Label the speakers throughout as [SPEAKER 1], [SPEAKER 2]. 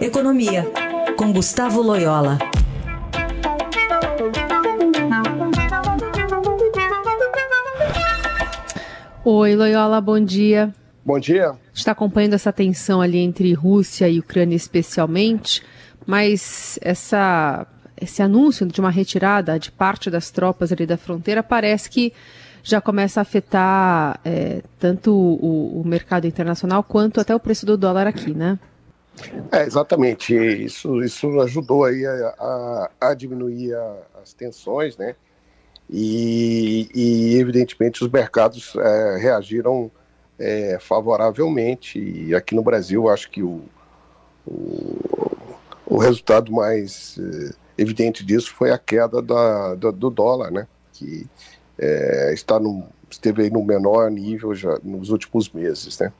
[SPEAKER 1] Economia, com Gustavo Loyola.
[SPEAKER 2] Oi, Loyola, bom dia.
[SPEAKER 3] Bom dia.
[SPEAKER 2] Está acompanhando essa tensão ali entre Rússia e Ucrânia especialmente, mas essa, esse anúncio de uma retirada de parte das tropas ali da fronteira parece que já começa a afetar é, tanto o, o, mercado internacional quanto até o preço do dólar aqui, né?
[SPEAKER 3] É, exatamente. Isso, isso ajudou aí a, a, a diminuir a, as tensões, né? E, e evidentemente os mercados é, reagiram é, favoravelmente. E aqui no Brasil, acho que o, o, o resultado mais é, evidente disso foi a queda da, da, do dólar, né? Que é, está no, esteve aí no menor nível já nos últimos meses, né?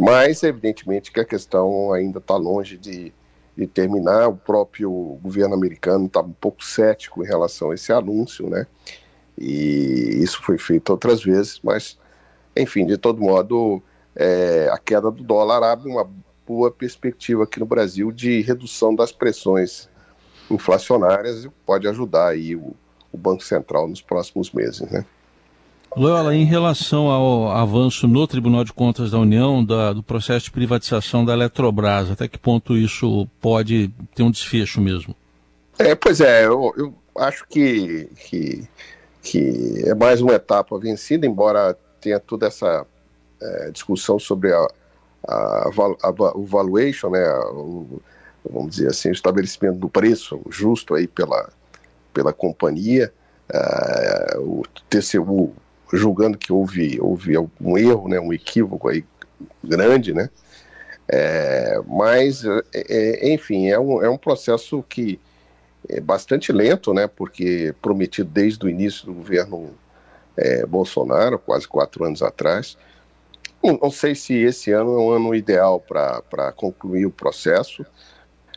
[SPEAKER 3] Mas, evidentemente, que a questão ainda está longe de, de, terminar. O próprio governo americano está um pouco cético em relação a esse anúncio, né? E isso foi feito outras vezes, mas, enfim, de todo modo, é, a queda do dólar abre uma boa perspectiva aqui no Brasil de redução das pressões inflacionárias e pode ajudar aí o, o Banco Central nos próximos meses, né?
[SPEAKER 4] Loyola, em relação ao avanço no Tribunal de Contas da União da, do processo de privatização da Eletrobras, até que ponto isso pode ter um desfecho mesmo?
[SPEAKER 3] É, pois é, eu, eu acho que, que, que, é mais uma etapa vencida, embora tenha toda essa é, discussão sobre a, a, a, o valuation, né, o, vamos dizer assim, o estabelecimento do preço justo aí pela, pela companhia, uh, o TCU julgando que houve, houve algum erro, né, um equívoco aí grande, né, é, mas, é, é, enfim, é um, é um processo que é bastante lento, né, porque prometido desde o início do governo é, Bolsonaro, quase quatro anos atrás. Não, não, sei se esse ano é um ano ideal para concluir o processo.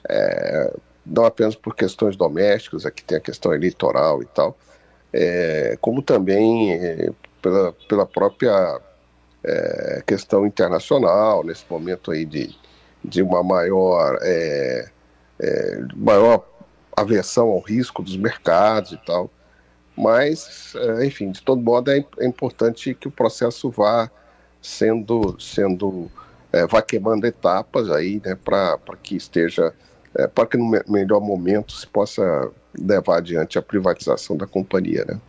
[SPEAKER 3] É, não apenas por questões domésticas, aqui tem a questão eleitoral e tal, é, como também é, pela, pela própria é, questão internacional, nesse momento aí de, de uma maior, é, é, maior aversão ao risco dos mercados e tal. Mas, é, enfim, de todo modo é, importante que o processo vá sendo, sendo vá queimando etapas aí, né, para que esteja é, para que no melhor momento se possa levar adiante a privatização da companhia. Né?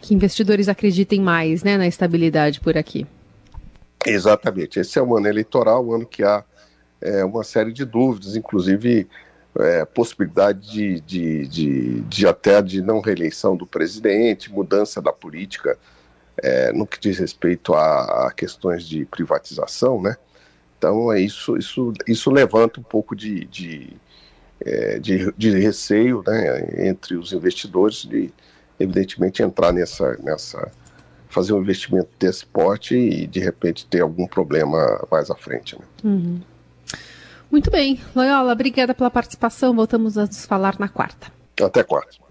[SPEAKER 2] Que investidores acreditem mais né, na estabilidade por aqui.
[SPEAKER 3] Exatamente. Esse é o ano eleitoral, o ano que há é, uma série de dúvidas, inclusive é, possibilidade de, de, de, de, até de não reeleição do presidente, mudança da política é, no que diz respeito a, a, questões de privatização, né? Então é isso, isso, isso levanta um pouco de, de é, de, de, receio né, entre os investidores de, evidentemente, entrar nessa, nessa. fazer um investimento desse porte e, de repente, ter algum problema mais à frente. Né?
[SPEAKER 2] Uhum. Muito bem. Loyola, obrigada pela participação. Voltamos a nos falar na quarta.
[SPEAKER 3] Até quarta.